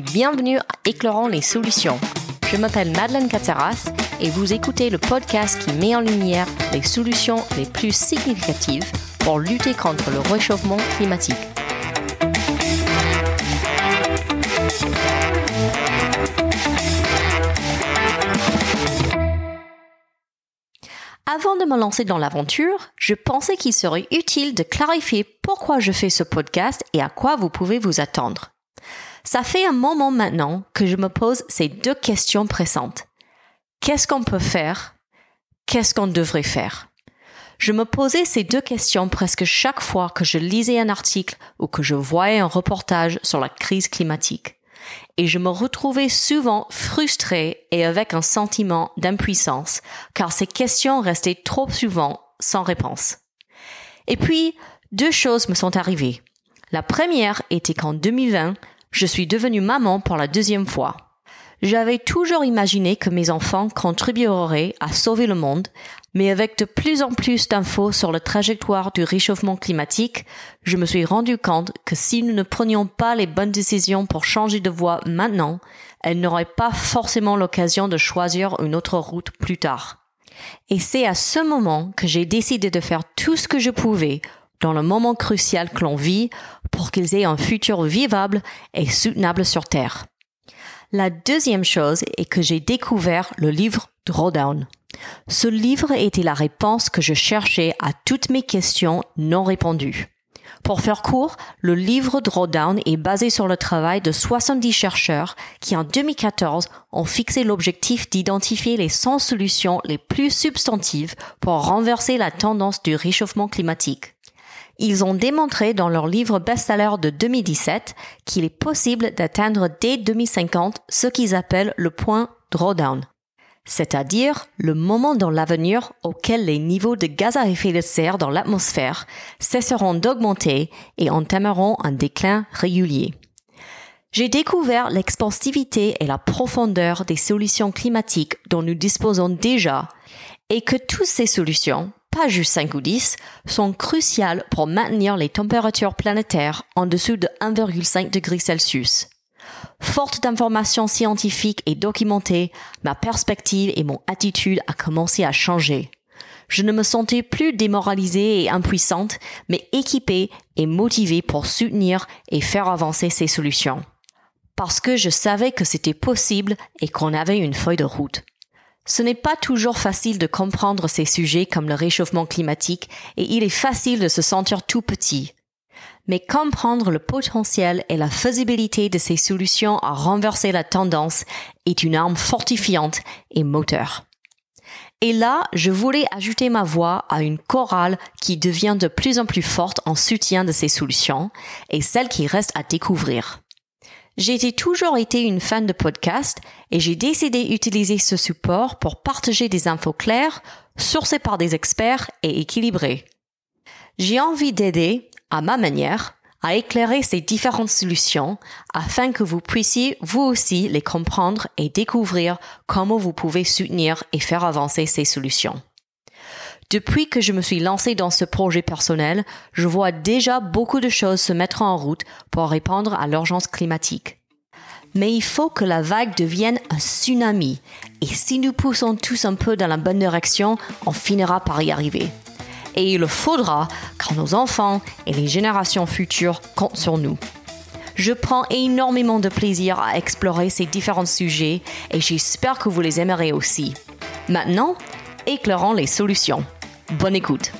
bienvenue à Éclairant les solutions. Je m'appelle Madeleine Cateras et vous écoutez le podcast qui met en lumière les solutions les plus significatives pour lutter contre le réchauffement climatique. Avant de me lancer dans l'aventure, je pensais qu'il serait utile de clarifier pourquoi je fais ce podcast et à quoi vous pouvez vous attendre. Ça fait un moment maintenant que je me pose ces deux questions pressantes. Qu'est-ce qu'on peut faire? Qu'est-ce qu'on devrait faire? Je me posais ces deux questions presque chaque fois que je lisais un article ou que je voyais un reportage sur la crise climatique. Et je me retrouvais souvent frustrée et avec un sentiment d'impuissance, car ces questions restaient trop souvent sans réponse. Et puis, deux choses me sont arrivées. La première était qu'en 2020, je suis devenue maman pour la deuxième fois. J'avais toujours imaginé que mes enfants contribueraient à sauver le monde, mais avec de plus en plus d'infos sur la trajectoire du réchauffement climatique, je me suis rendu compte que si nous ne prenions pas les bonnes décisions pour changer de voie maintenant, elles n'auraient pas forcément l'occasion de choisir une autre route plus tard. Et c'est à ce moment que j'ai décidé de faire tout ce que je pouvais dans le moment crucial que l'on vit pour qu'ils aient un futur vivable et soutenable sur Terre. La deuxième chose est que j'ai découvert le livre Drawdown. Ce livre était la réponse que je cherchais à toutes mes questions non répondues. Pour faire court, le livre Drawdown est basé sur le travail de 70 chercheurs qui en 2014 ont fixé l'objectif d'identifier les 100 solutions les plus substantives pour renverser la tendance du réchauffement climatique. Ils ont démontré dans leur livre best-seller de 2017 qu'il est possible d'atteindre dès 2050 ce qu'ils appellent le point drawdown, c'est-à-dire le moment dans l'avenir auquel les niveaux de gaz à effet de serre dans l'atmosphère cesseront d'augmenter et entameront un déclin régulier. J'ai découvert l'expansivité et la profondeur des solutions climatiques dont nous disposons déjà et que toutes ces solutions, pas juste 5 ou 10, sont cruciales pour maintenir les températures planétaires en dessous de 1,5 degrés Celsius. Forte d'informations scientifiques et documentées, ma perspective et mon attitude a commencé à changer. Je ne me sentais plus démoralisée et impuissante, mais équipée et motivée pour soutenir et faire avancer ces solutions. Parce que je savais que c'était possible et qu'on avait une feuille de route. Ce n'est pas toujours facile de comprendre ces sujets comme le réchauffement climatique et il est facile de se sentir tout petit. Mais comprendre le potentiel et la faisabilité de ces solutions à renverser la tendance est une arme fortifiante et moteur. Et là, je voulais ajouter ma voix à une chorale qui devient de plus en plus forte en soutien de ces solutions et celle qui reste à découvrir. J'ai toujours été une fan de podcast et j'ai décidé d'utiliser ce support pour partager des infos claires, sourcées par des experts et équilibrées. J'ai envie d'aider, à ma manière, à éclairer ces différentes solutions afin que vous puissiez vous aussi les comprendre et découvrir comment vous pouvez soutenir et faire avancer ces solutions. Depuis que je me suis lancée dans ce projet personnel, je vois déjà beaucoup de choses se mettre en route pour répondre à l'urgence climatique. Mais il faut que la vague devienne un tsunami. Et si nous poussons tous un peu dans la bonne direction, on finira par y arriver. Et il le faudra car nos enfants et les générations futures comptent sur nous. Je prends énormément de plaisir à explorer ces différents sujets et j'espère que vous les aimerez aussi. Maintenant, éclairons les solutions. Bonne écoute.